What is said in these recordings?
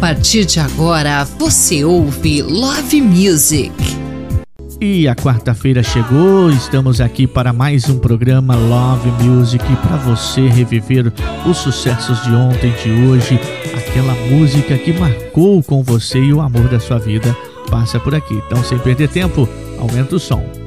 partir de agora, você ouve Love Music. E a quarta-feira chegou, estamos aqui para mais um programa Love Music para você reviver os sucessos de ontem, de hoje, aquela música que marcou com você e o amor da sua vida passa por aqui. Então, sem perder tempo, aumenta o som.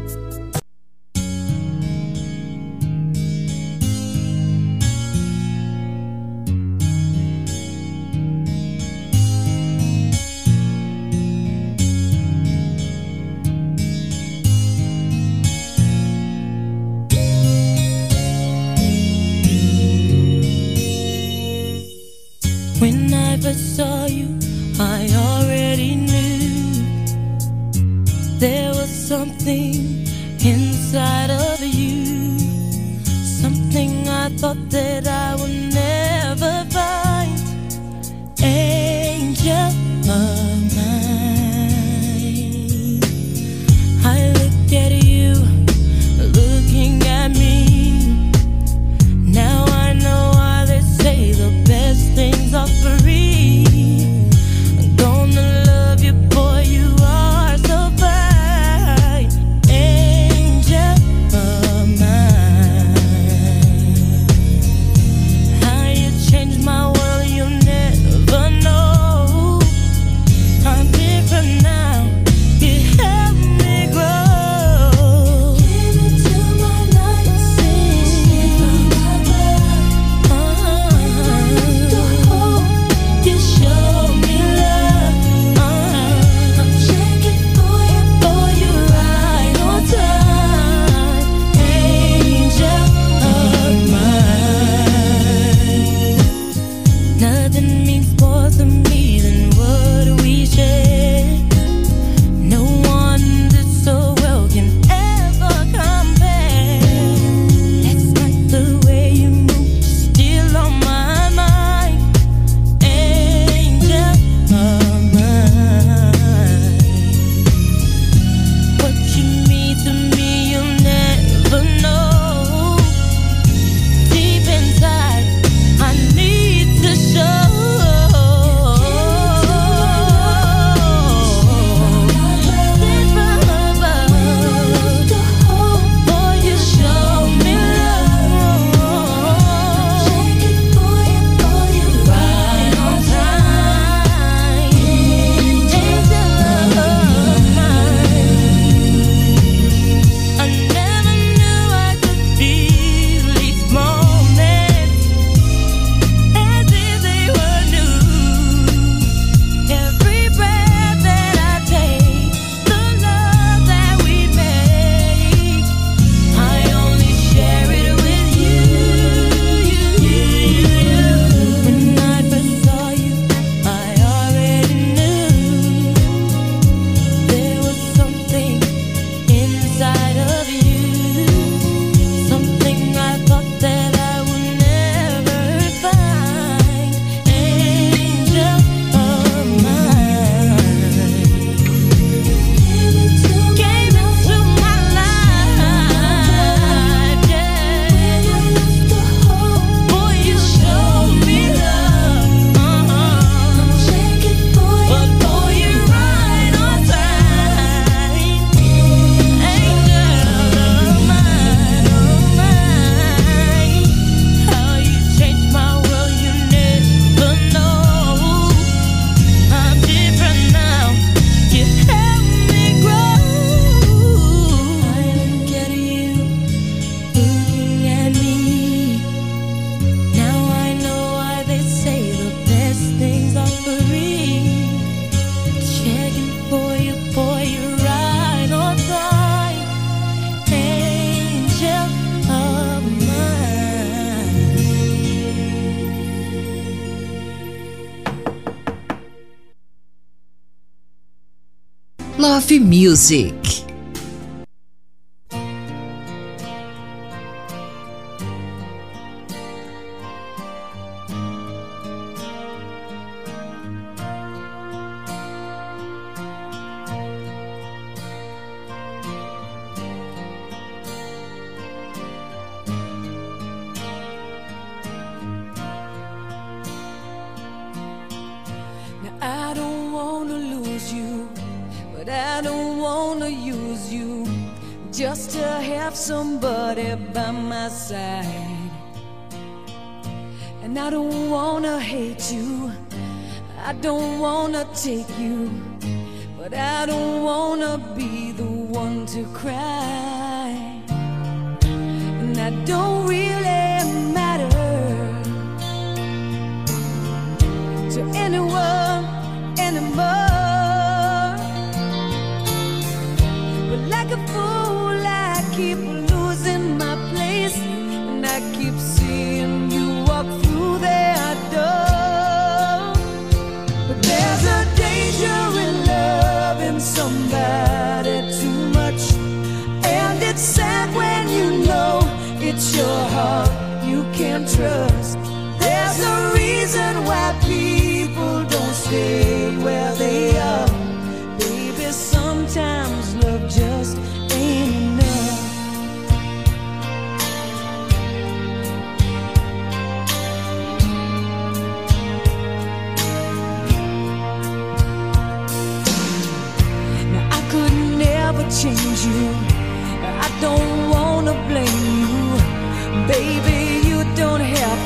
Music.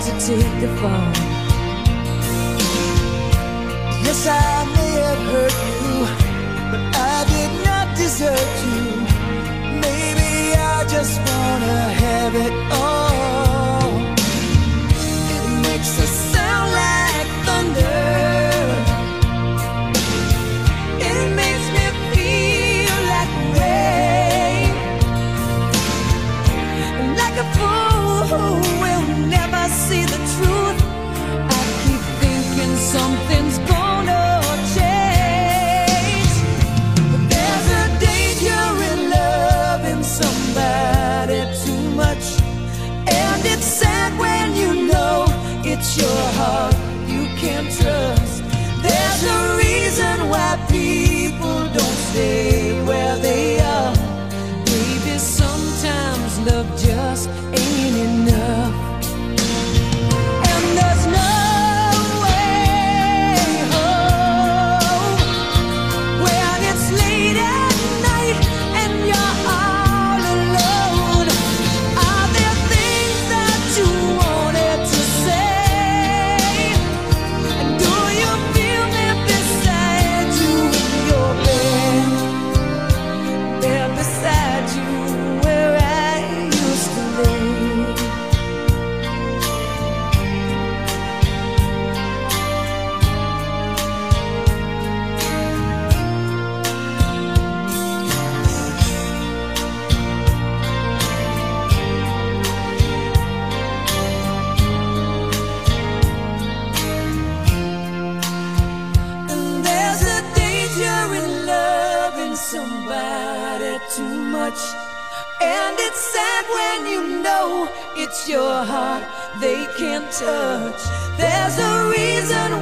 to take the fall. Yes, I may have hurt you, but I did not desert you. Maybe I just wanna have it all.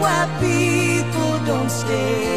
why people don't stay.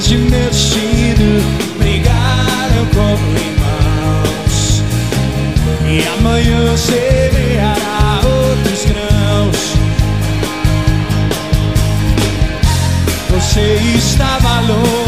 de meu destino brigaram como irmãos. E amanhã semeará outros grãos. Você estava louco.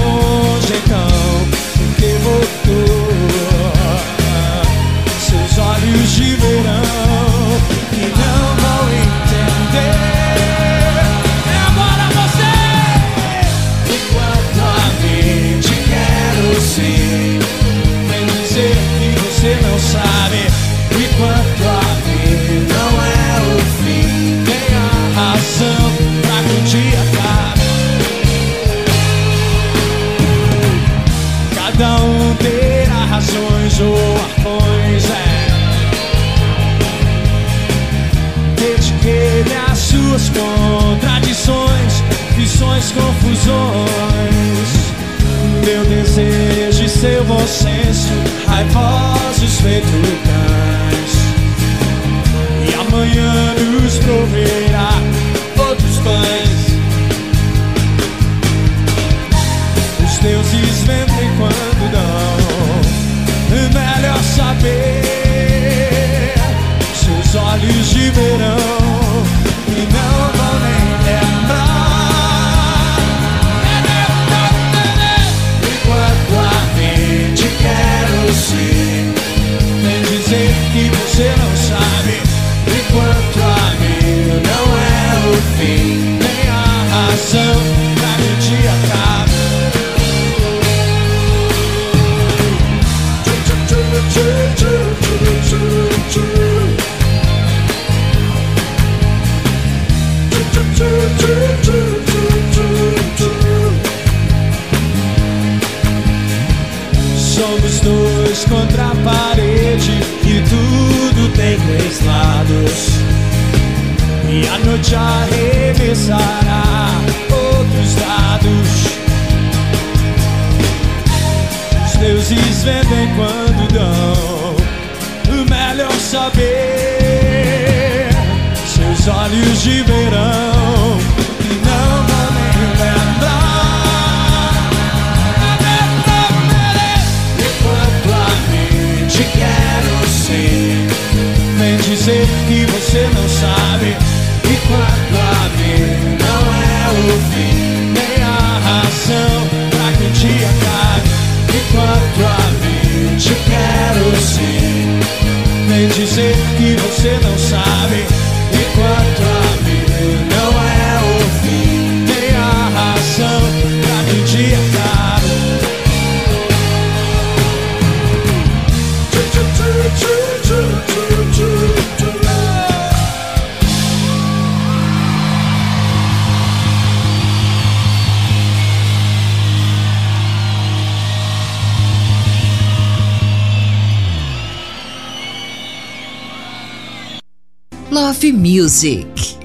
senso, raivosos feito cães. E amanhã nos proverá outros pães. Os deuses vendem quando dão, é melhor saber. Seus olhos de verão. contra a parede e tudo tem dois lados. E a noite arremessará outros dados. Os deuses vendem quando dão. O melhor saber. Seus olhos de verão. dizer que você não sabe. Music.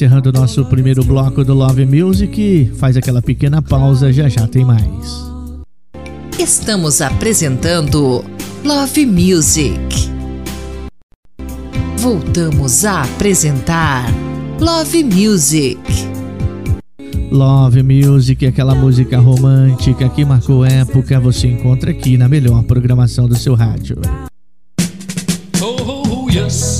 encerrando o nosso primeiro bloco do Love Music. Faz aquela pequena pausa, já já tem mais. Estamos apresentando Love Music. Voltamos a apresentar Love Music. Love Music, aquela música romântica que marcou época, você encontra aqui na melhor programação do seu rádio. Oh, oh, oh yes.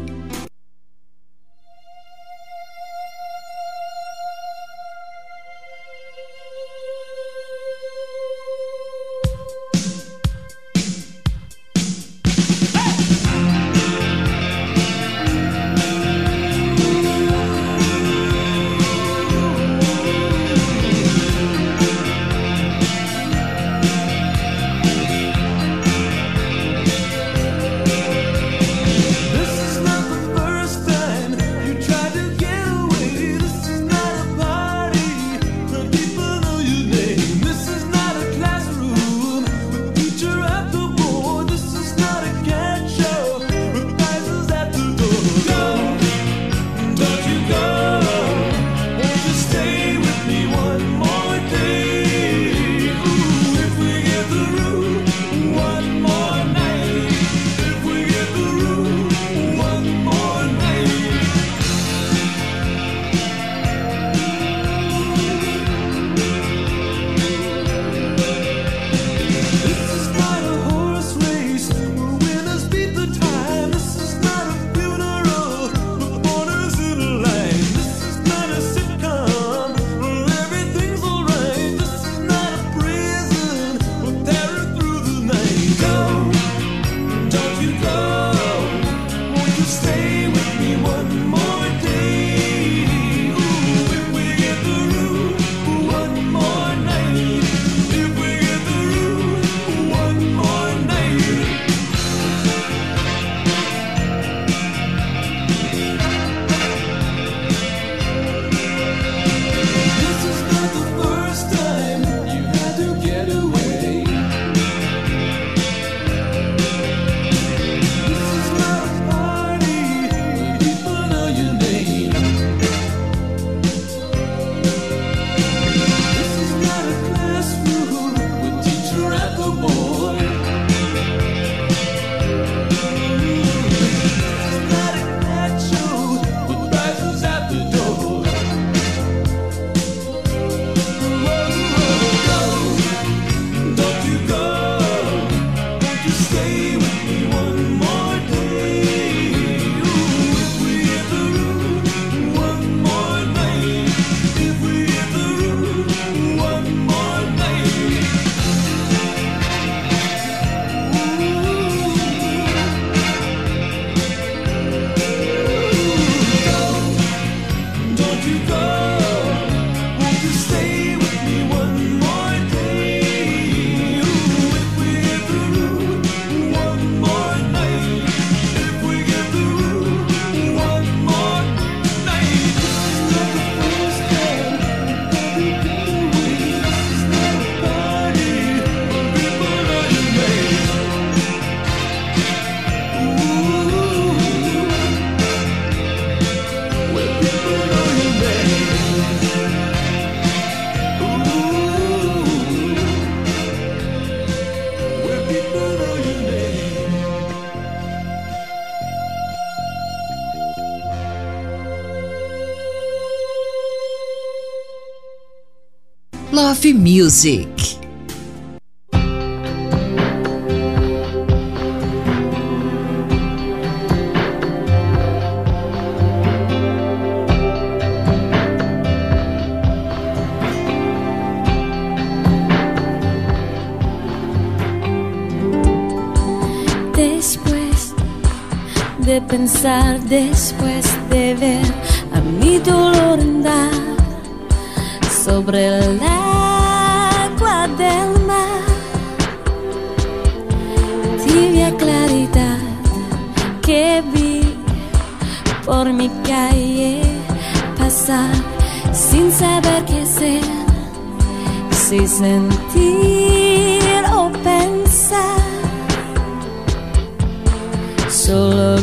Love Music. De pensar, después de ver a mi dolor andar sobre agua del mar, tibia claridad que vi por mi calle pasar sin saber qué hacer, si sentir o pensar. Solo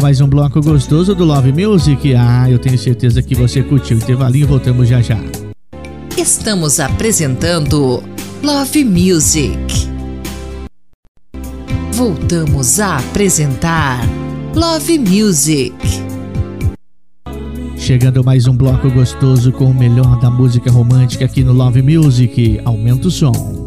Mais um bloco gostoso do Love Music. Ah, eu tenho certeza que você curtiu o intervalinho. Voltamos já já. Estamos apresentando Love Music. Voltamos a apresentar Love Music. Chegando mais um bloco gostoso com o melhor da música romântica aqui no Love Music. Aumenta o som.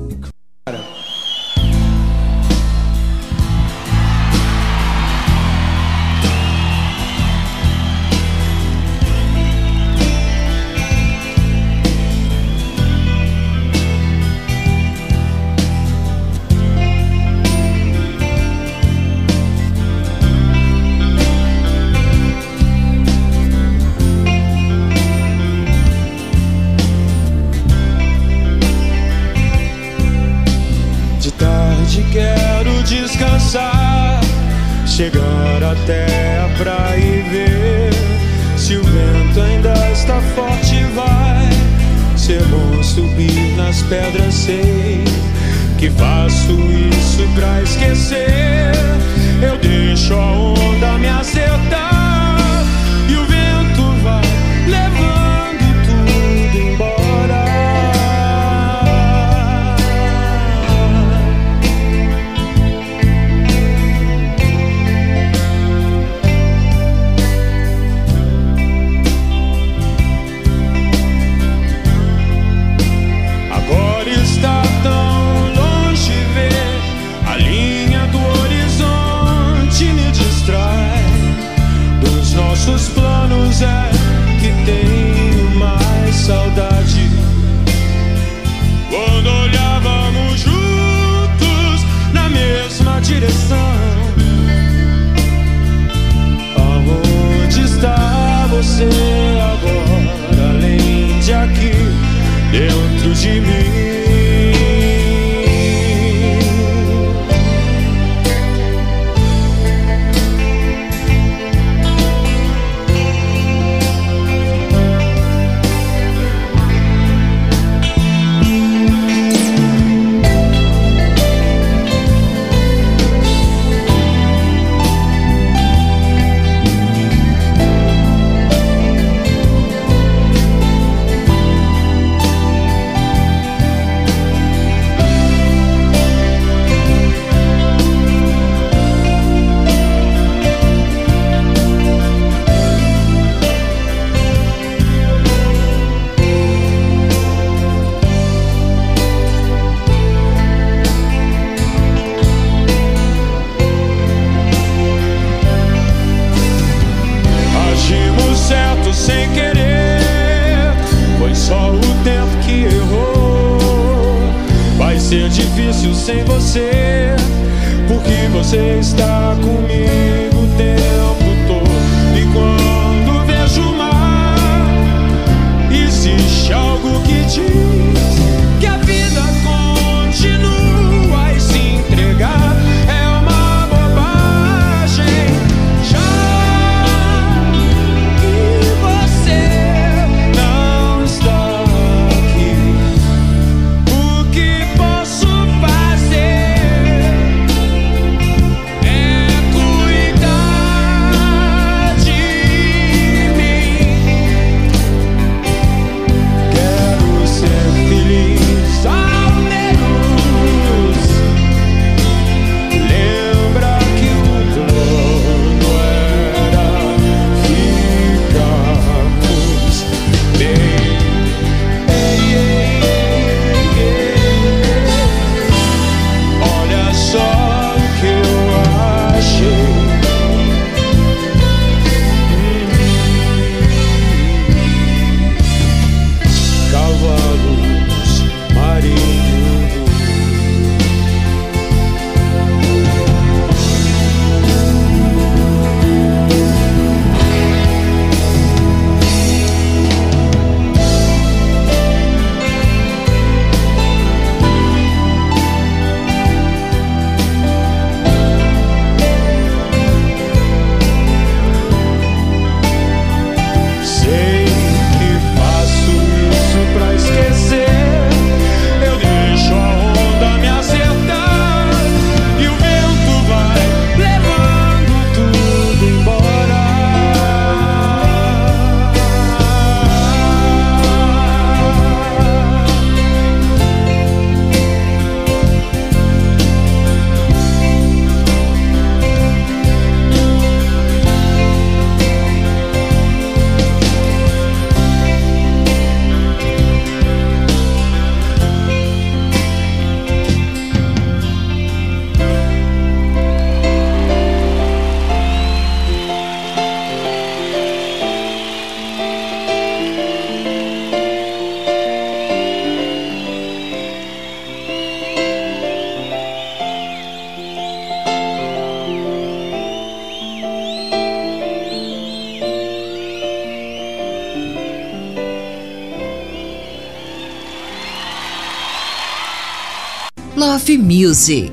Music.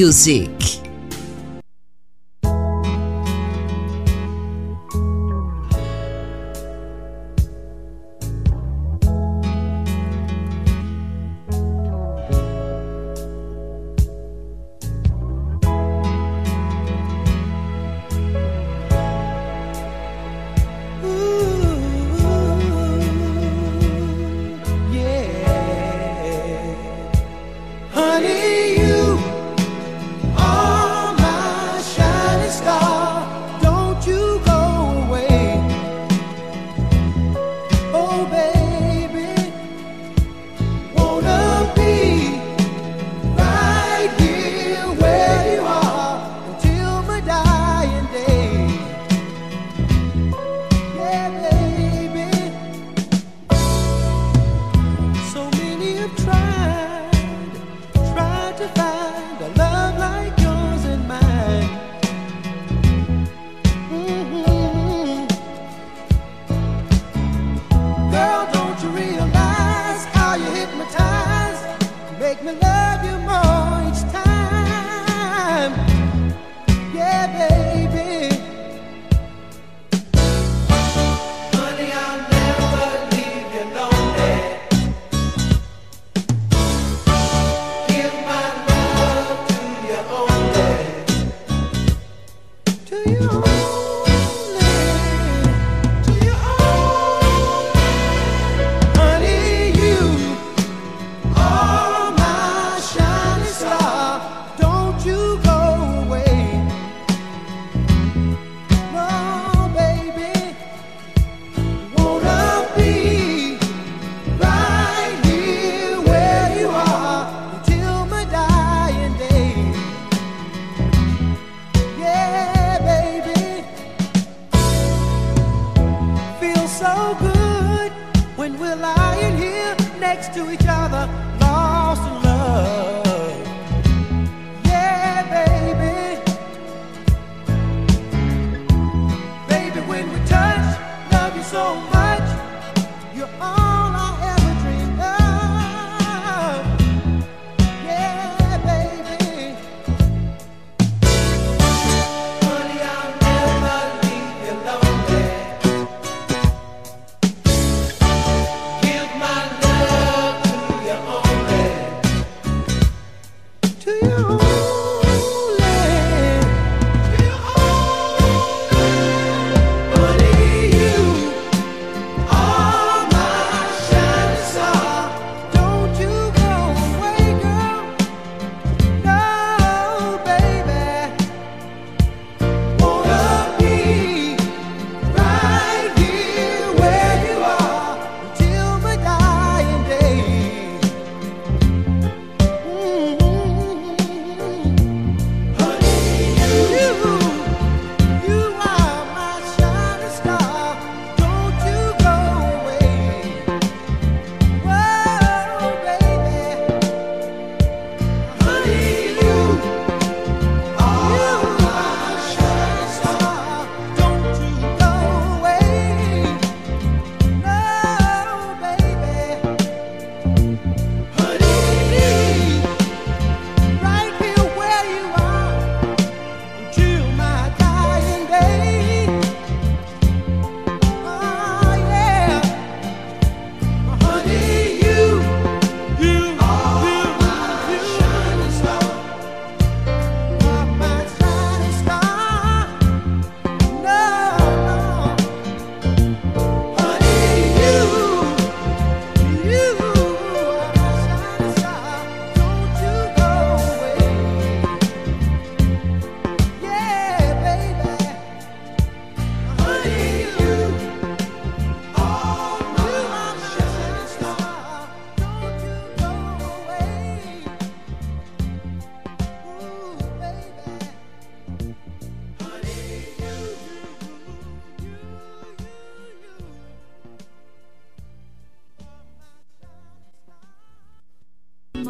Music.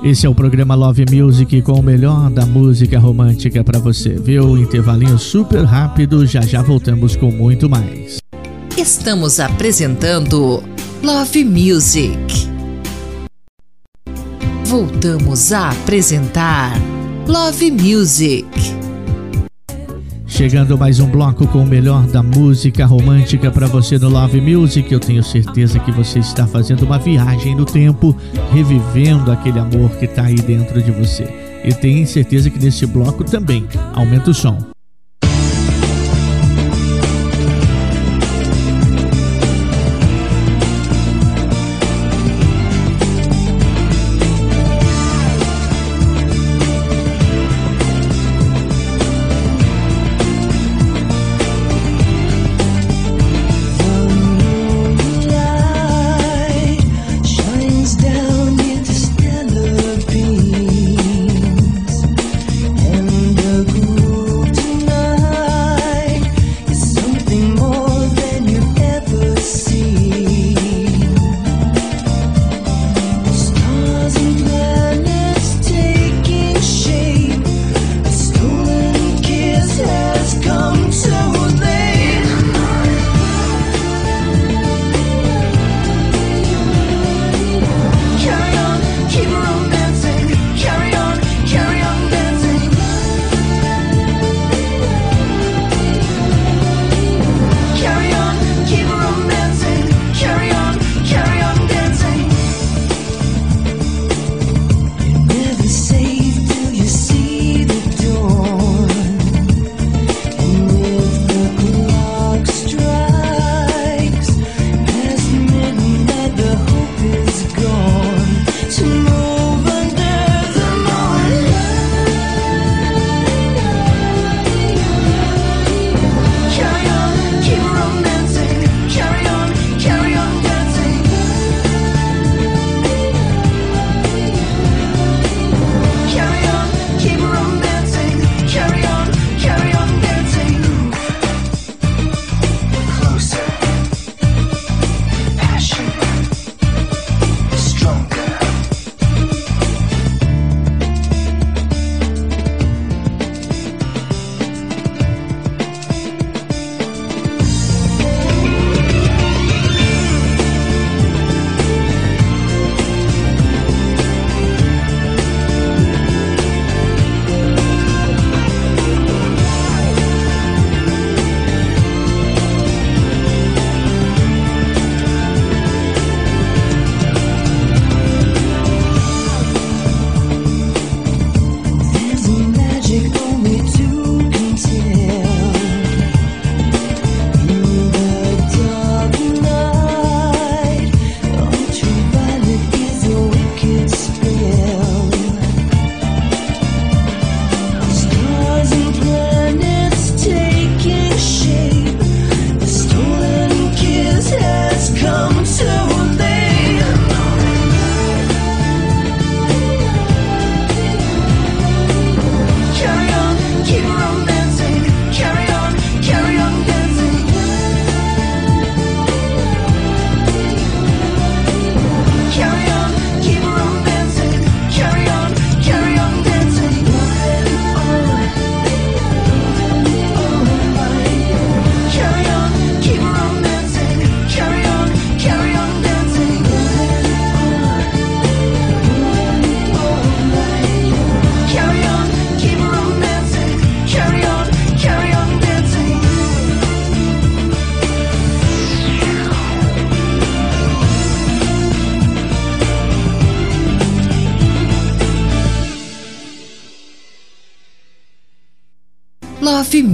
Esse é o programa Love Music com o melhor da música romântica para você. Viu? Intervalinho super rápido, já já voltamos com muito mais. Estamos apresentando Love Music. Voltamos a apresentar Love Music. Chegando mais um bloco com o melhor da música romântica para você no Love Music. Eu tenho certeza que você está fazendo uma viagem no tempo, revivendo aquele amor que está aí dentro de você. E tenho certeza que nesse bloco também aumenta o som.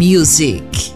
Music.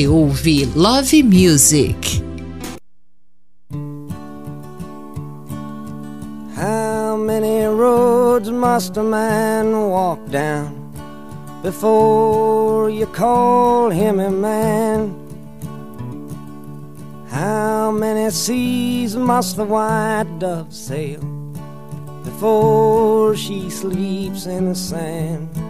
Você ouve Love Music. How many roads must a man walk down before you call him a man? How many seas must the white dove sail before she sleeps in the sand?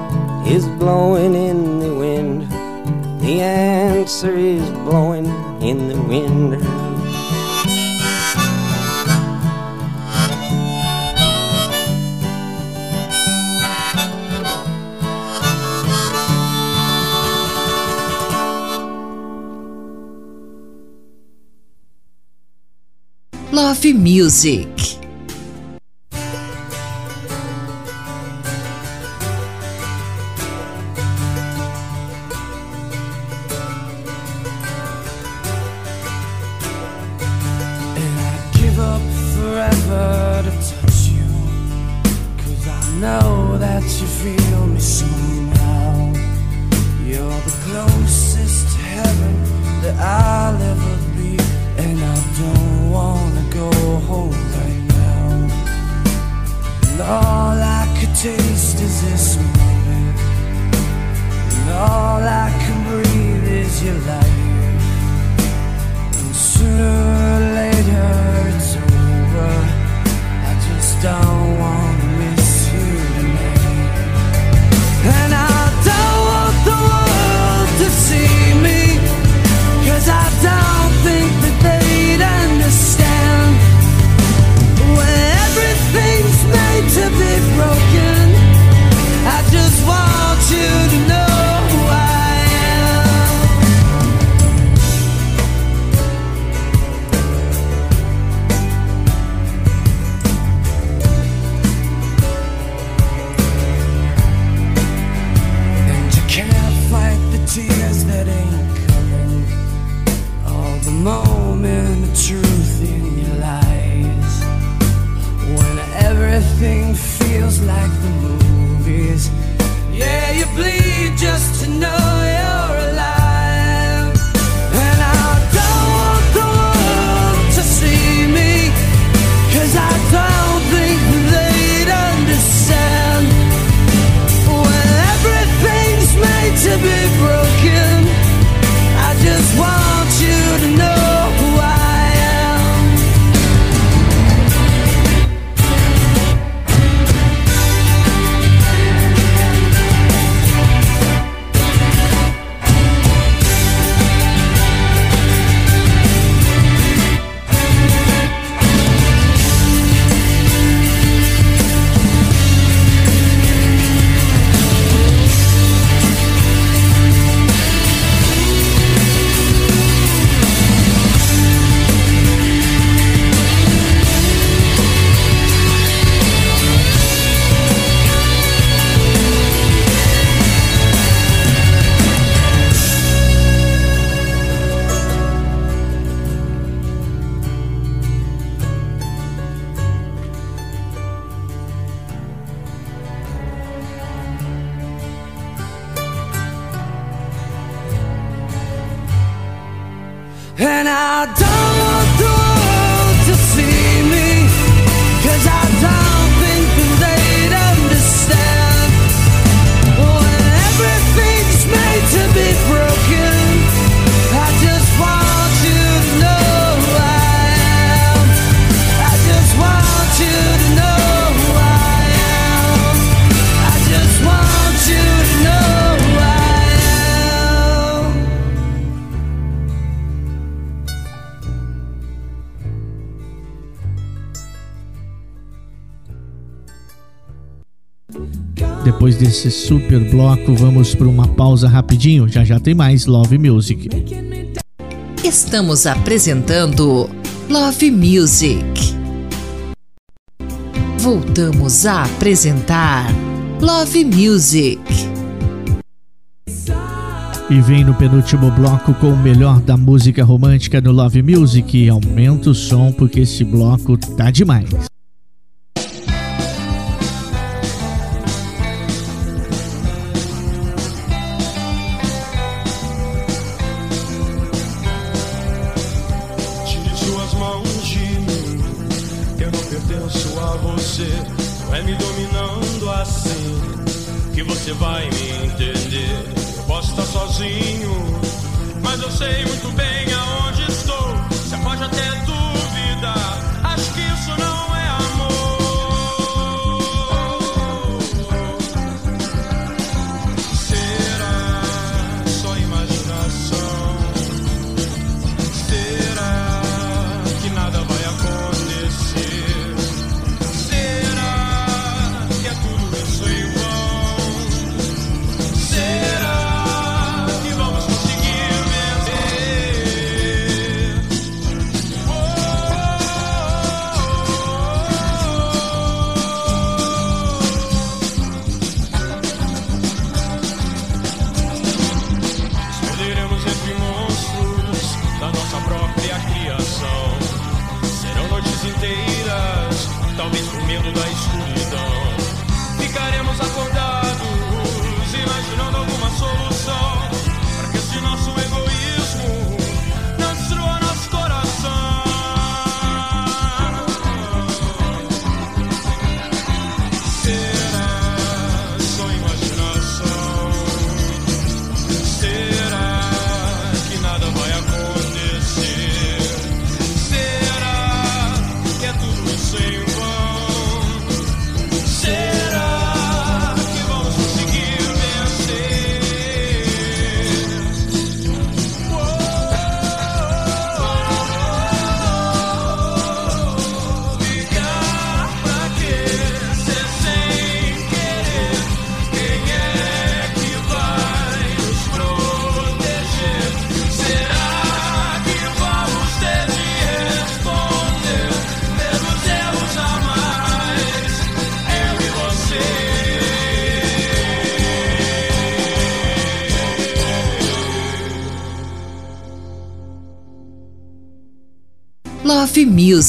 is blowing in the wind. The answer is blowing in the wind. Love Music. desse super bloco, vamos para uma pausa rapidinho. Já já tem mais Love Music. Estamos apresentando Love Music. Voltamos a apresentar Love Music. E vem no penúltimo bloco com o melhor da música romântica no Love Music. Aumenta o som porque esse bloco tá demais.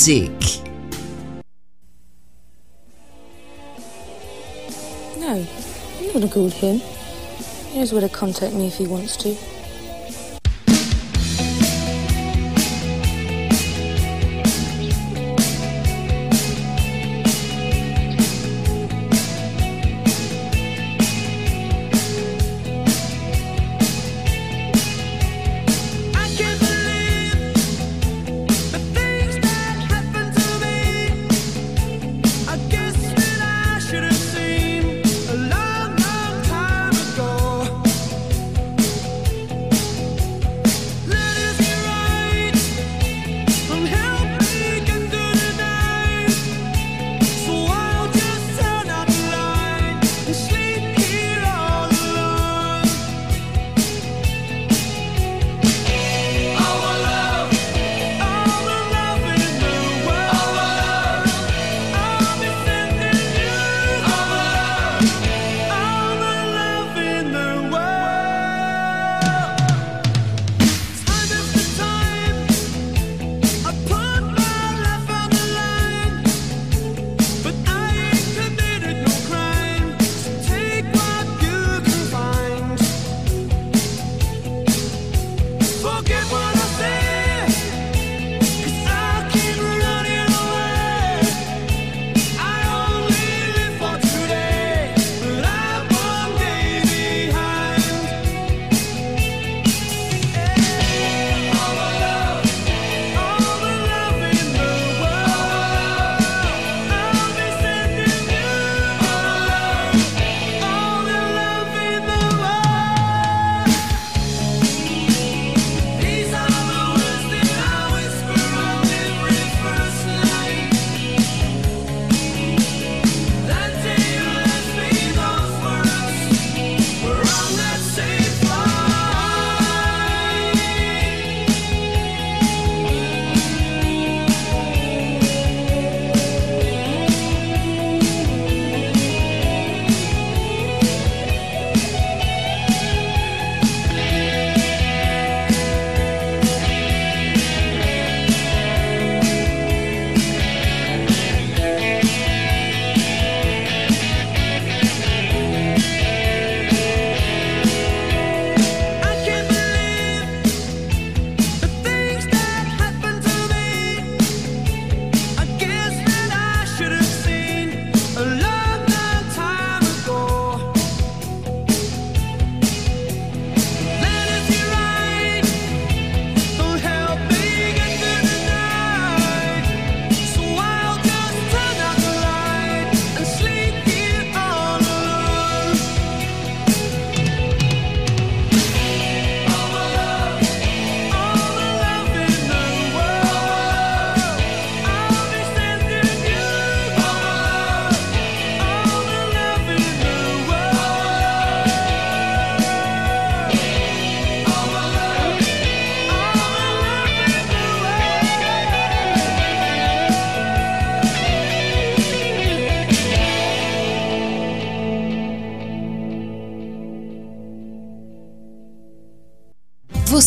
music. No, I'm not a good him. He knows where to contact me if he wants to.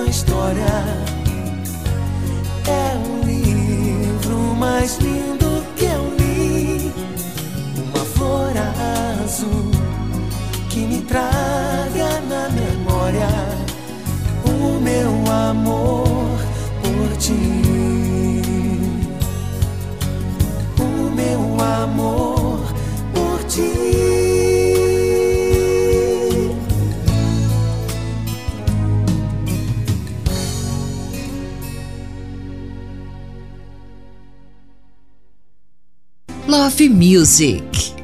Nossa história. Music.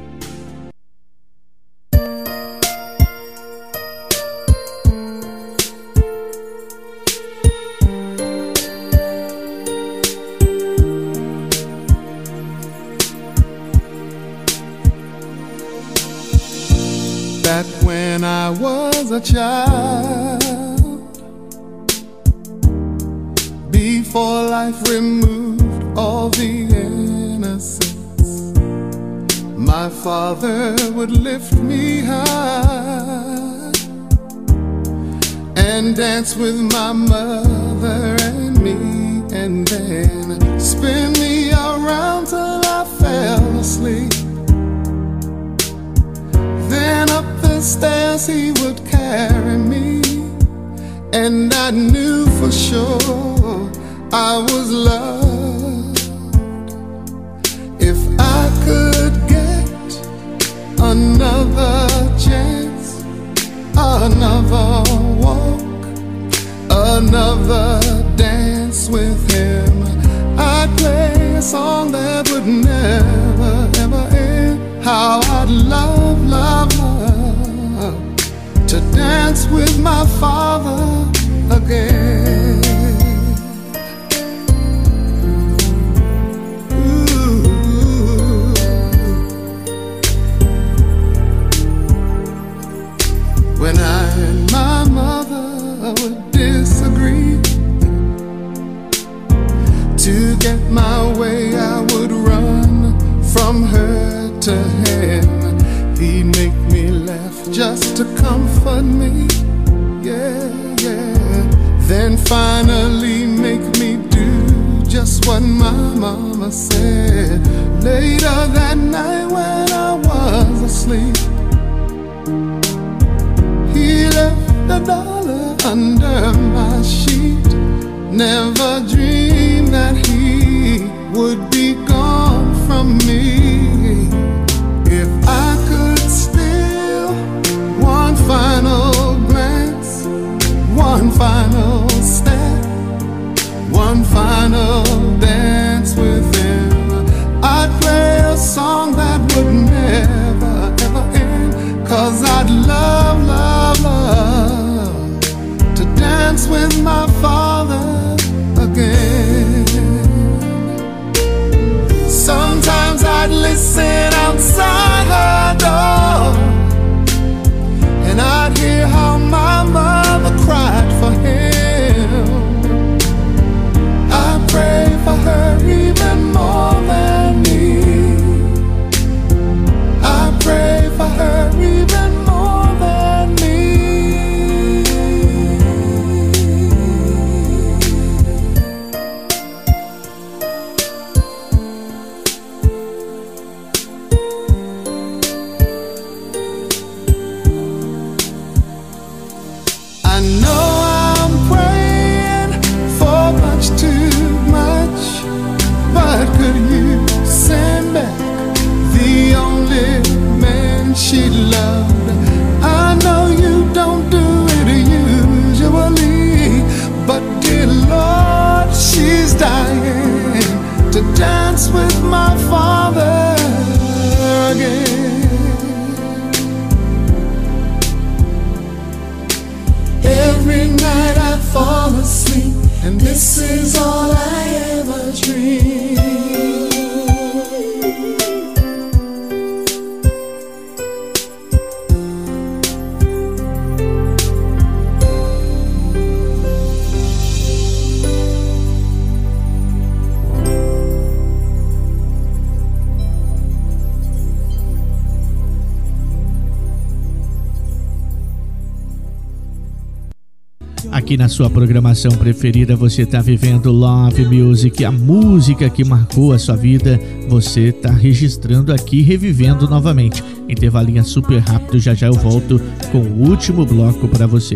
programação preferida, você está vivendo Love Music, a música que marcou a sua vida, você está registrando aqui, revivendo novamente. Intervalinha super rápido, já já eu volto com o último bloco para você.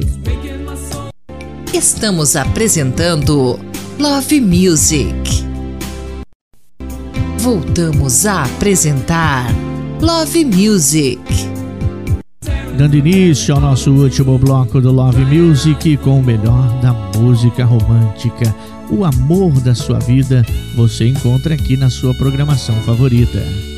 Estamos apresentando Love Music. Voltamos a apresentar Love Music dando início ao nosso último bloco do Love Music com o melhor da música romântica. O amor da sua vida você encontra aqui na sua programação favorita.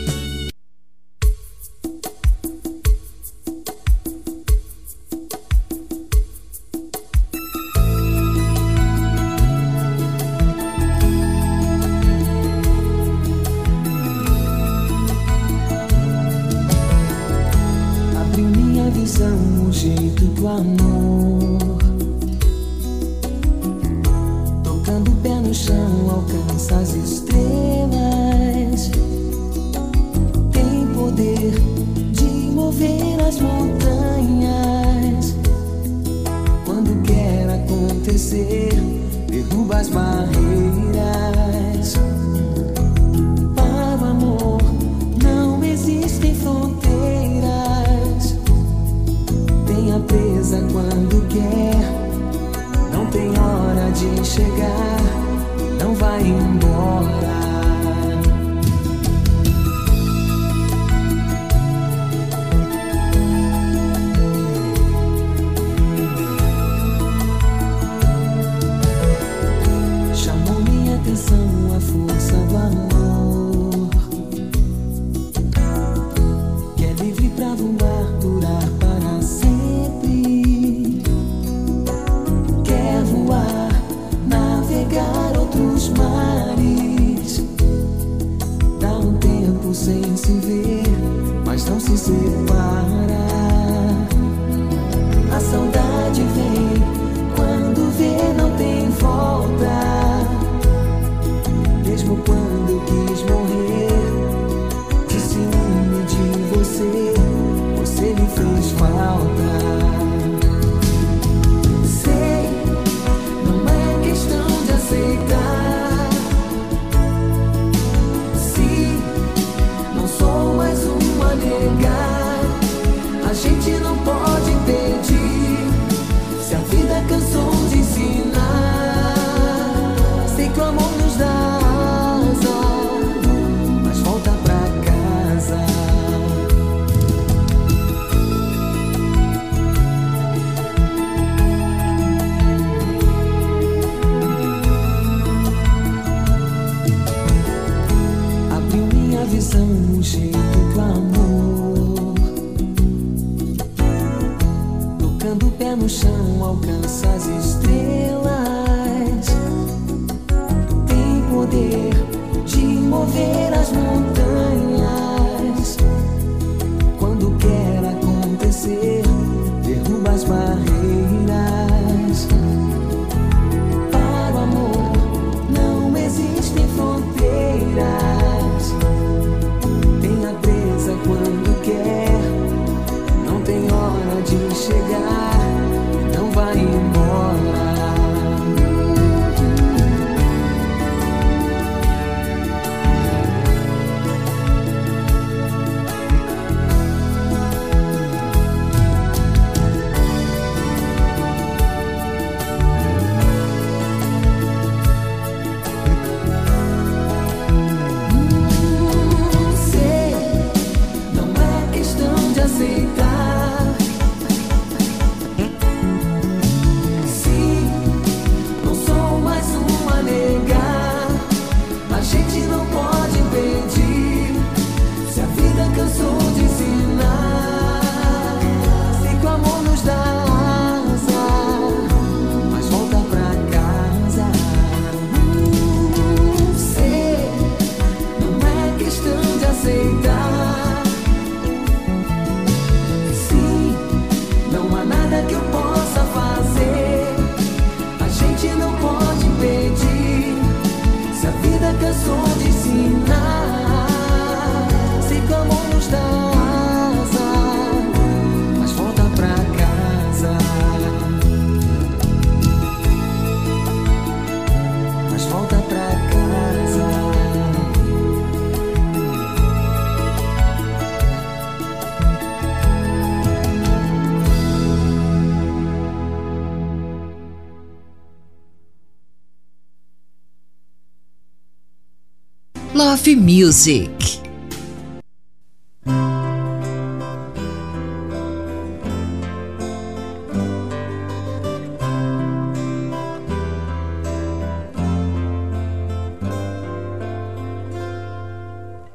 music.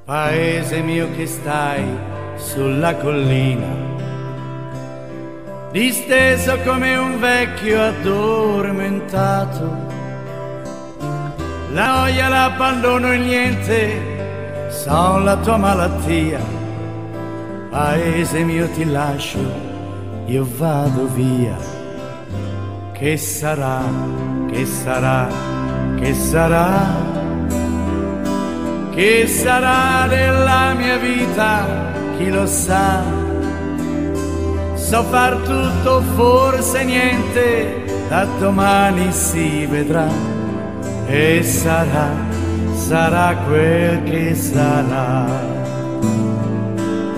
Paese mio che stai sulla collina disteso come un vecchio addormentato. La noia, l'abbandono e niente sono la tua malattia, paese mio ti lascio, io vado via. Che sarà, che sarà, che sarà, che sarà della mia vita, chi lo sa. So far tutto, forse niente, da domani si vedrà e sarà sarà quel che sarà.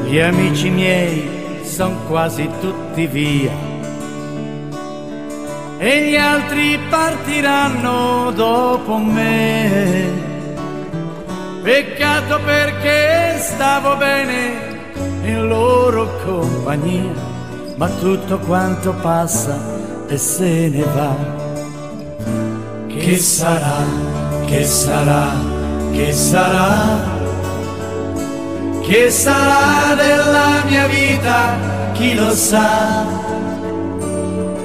Gli amici miei sono quasi tutti via e gli altri partiranno dopo me. Peccato perché stavo bene in loro compagnia, ma tutto quanto passa e se ne va. Che sarà, che sarà? Che sarà? Che sarà della mia vita, chi lo sa?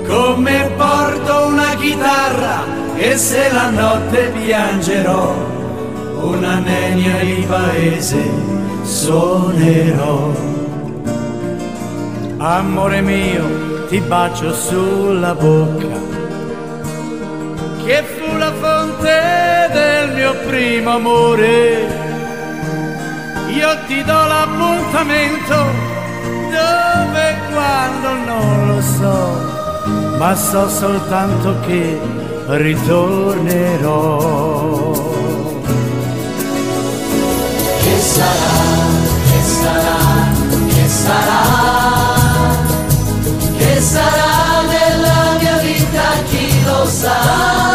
Come porto una chitarra e se la notte piangerò, una nenia di paese suonerò. Amore mio, ti bacio sulla bocca, fonte del mio primo amore io ti do l'appuntamento dove e quando non lo so, ma so soltanto che ritornerò. Che sarà, che sarà, che sarà, che sarà nella mia vita chi lo sa.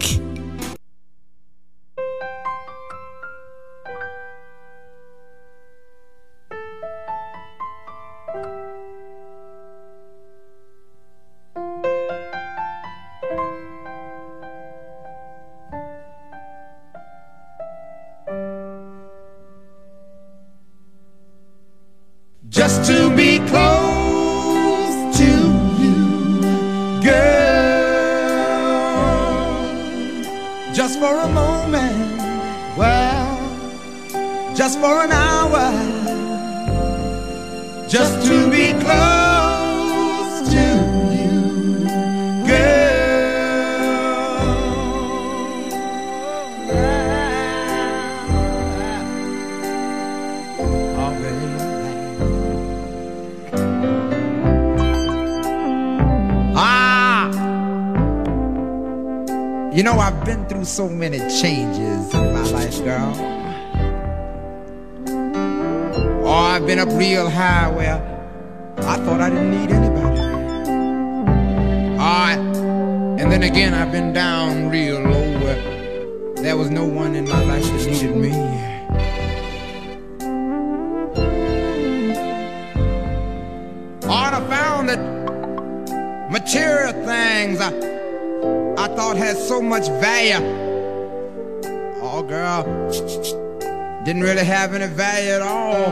Thought had so much value. Oh, girl, didn't really have any value at all.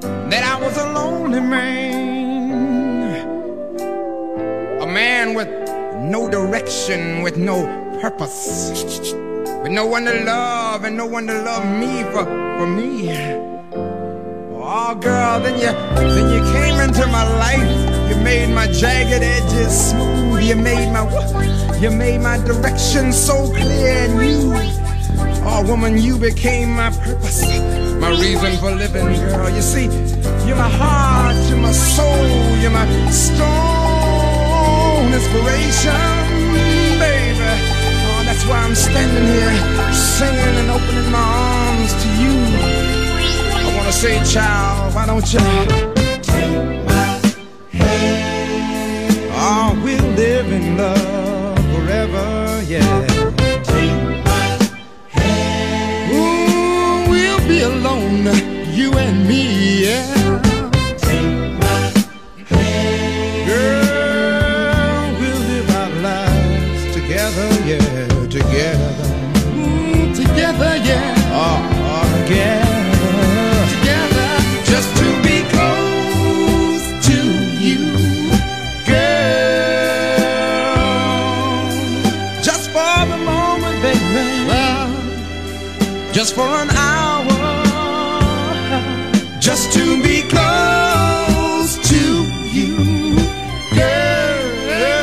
that I was a lonely man, a man with no direction, with no purpose, with no one to love and no one to love me for, for me. Oh, girl, then you then you came into my life made my jagged edges smooth. You made my you made my direction so clear and new. Oh, woman, you became my purpose, my reason for living, girl. You see, you're my heart, you're my soul, you're my strong inspiration, baby. Oh, that's why I'm standing here singing and opening my arms to you. I wanna say, child, why don't you? Oh, we'll live in love forever, yeah. Ooh, we'll be alone, you and me, yeah. Girl, we'll live our lives together, yeah, together. Ooh, together, yeah. just for an hour, just to be close to you, girl. Hey,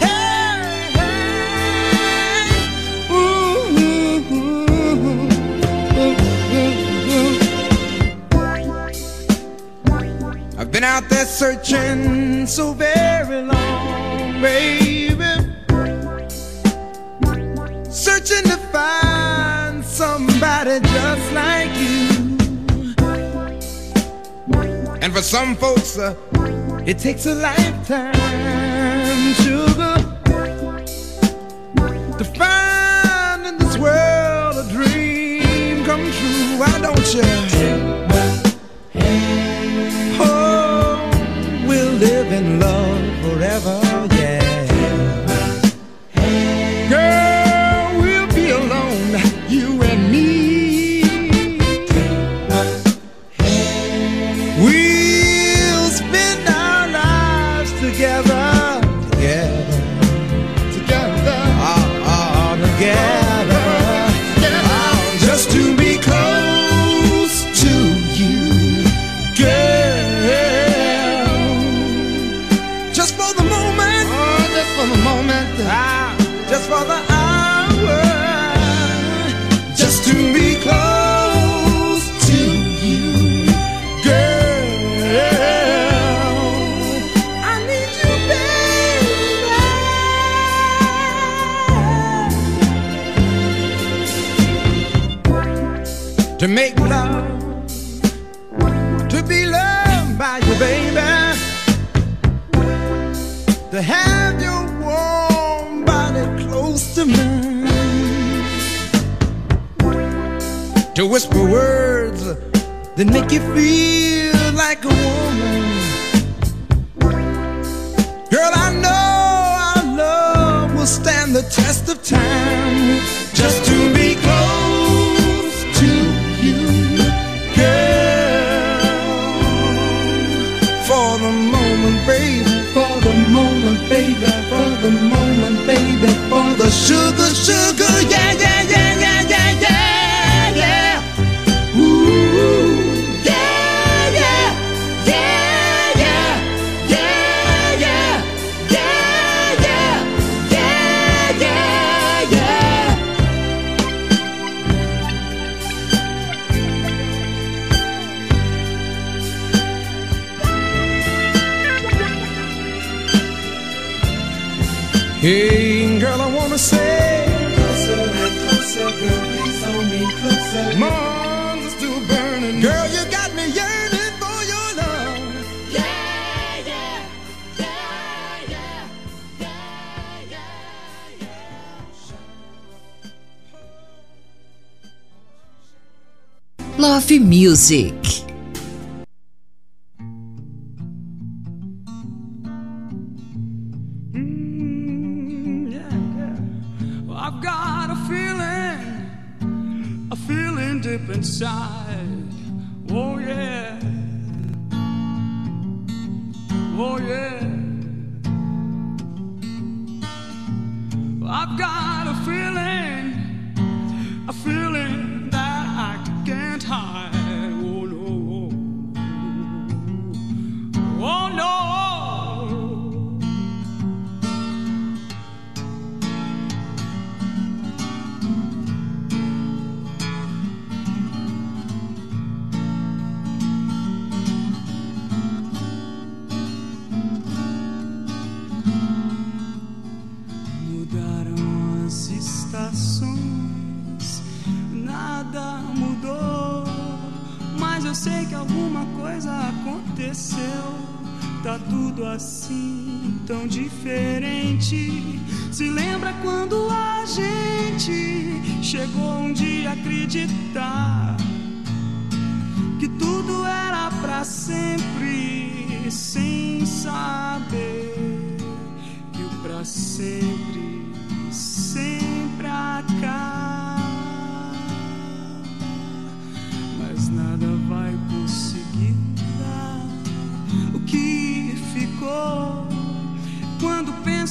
hey. Ooh, ooh, ooh, I've been out there searching so very long, baby. And for some folks, uh, it takes a lifetime, sugar, to find in this world a dream come true. Why don't you? Music.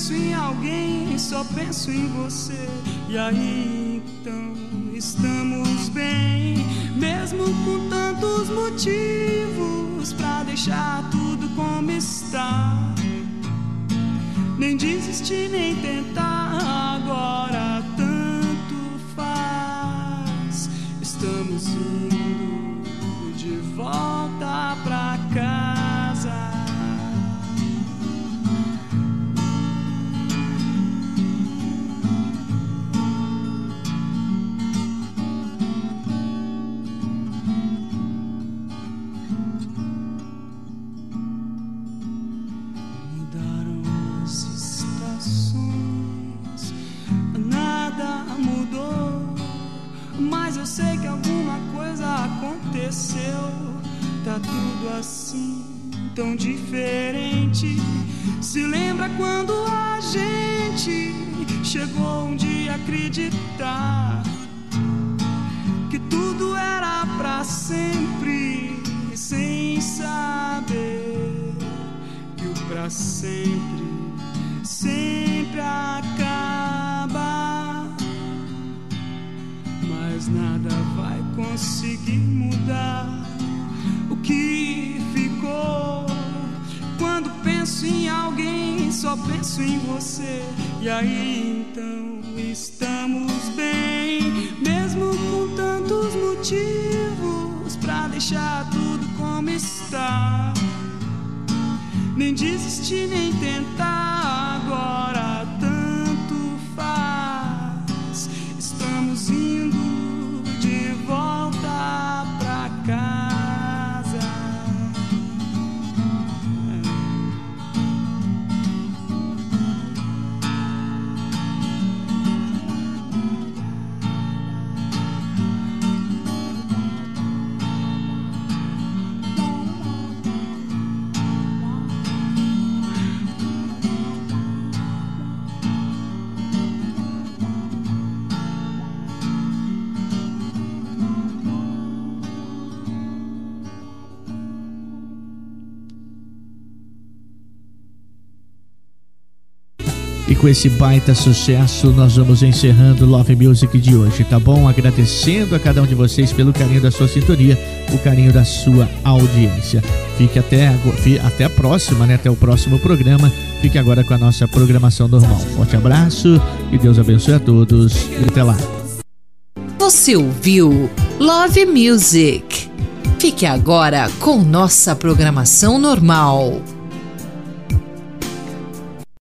Penso em alguém, só penso em você. E aí então estamos bem, mesmo com tantos motivos pra deixar tudo como está. Nem desistir, nem tentar, agora tão diferente. Se lembra quando a gente chegou um dia a acreditar que tudo era pra sempre, sem saber que o pra sempre sempre acaba. Mas nada vai conseguir mudar só penso em você. E aí então estamos bem, mesmo com tantos motivos pra deixar tudo como está. Nem desistir, nem tentar, agora com esse baita sucesso, nós vamos encerrando Love Music de hoje, tá bom? Agradecendo a cada um de vocês pelo carinho da sua sintonia, o carinho da sua audiência. Fique até, até a próxima, né? Até o próximo programa. Fique agora com a nossa programação normal. Forte abraço, que Deus abençoe a todos e até lá. Você ouviu Love Music. Fique agora com nossa programação normal.